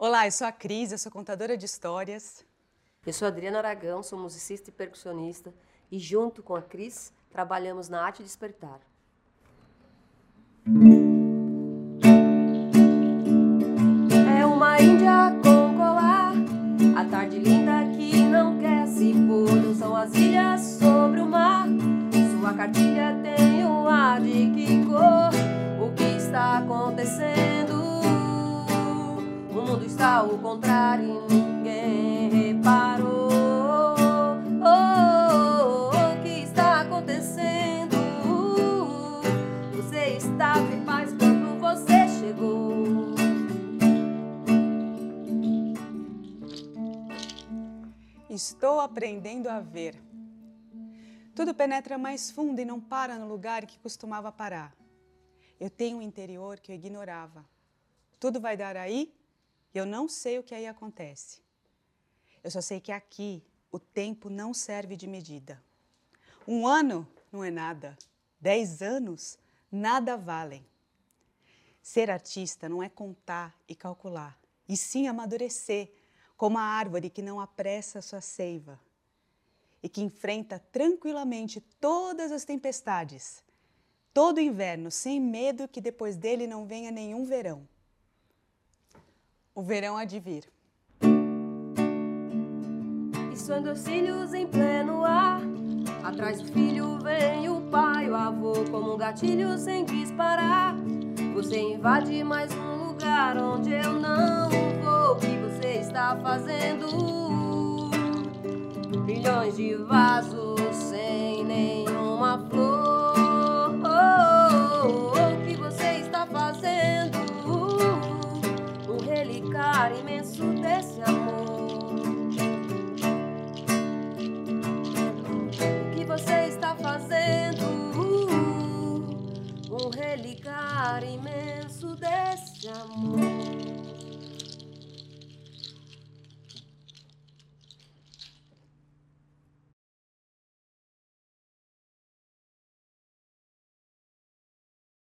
Olá, eu sou a Cris, eu sou contadora de histórias. Eu sou Adriana Aragão, sou musicista e percussionista e junto com a Cris trabalhamos na Arte Despertar. É uma índia com colar, a tarde linda que não quer se pôr, são as ilhas sobre o mar. Sua cartilha tem o ar de que cor, o que está acontecendo? O está ao contrário e ninguém reparou. Oh, o que está acontecendo? Você estava em paz quando você chegou. Estou aprendendo a ver. Tudo penetra mais fundo e não para no lugar que costumava parar. Eu tenho um interior que eu ignorava. Tudo vai dar aí e eu não sei o que aí acontece. Eu só sei que aqui o tempo não serve de medida. Um ano não é nada. Dez anos nada valem. Ser artista não é contar e calcular, e sim amadurecer, como a árvore que não apressa sua seiva e que enfrenta tranquilamente todas as tempestades, todo inverno, sem medo que depois dele não venha nenhum verão. O verão há de vir. E os cílios em pleno ar. Atrás do filho vem o pai, o avô, como um gatilho sem disparar. Você invade mais um lugar onde eu não vou. O que você está fazendo? Milhões de vasos sem nenhuma flor. Relicário imenso desse amor. O que você está fazendo? Um relicário imenso desse amor.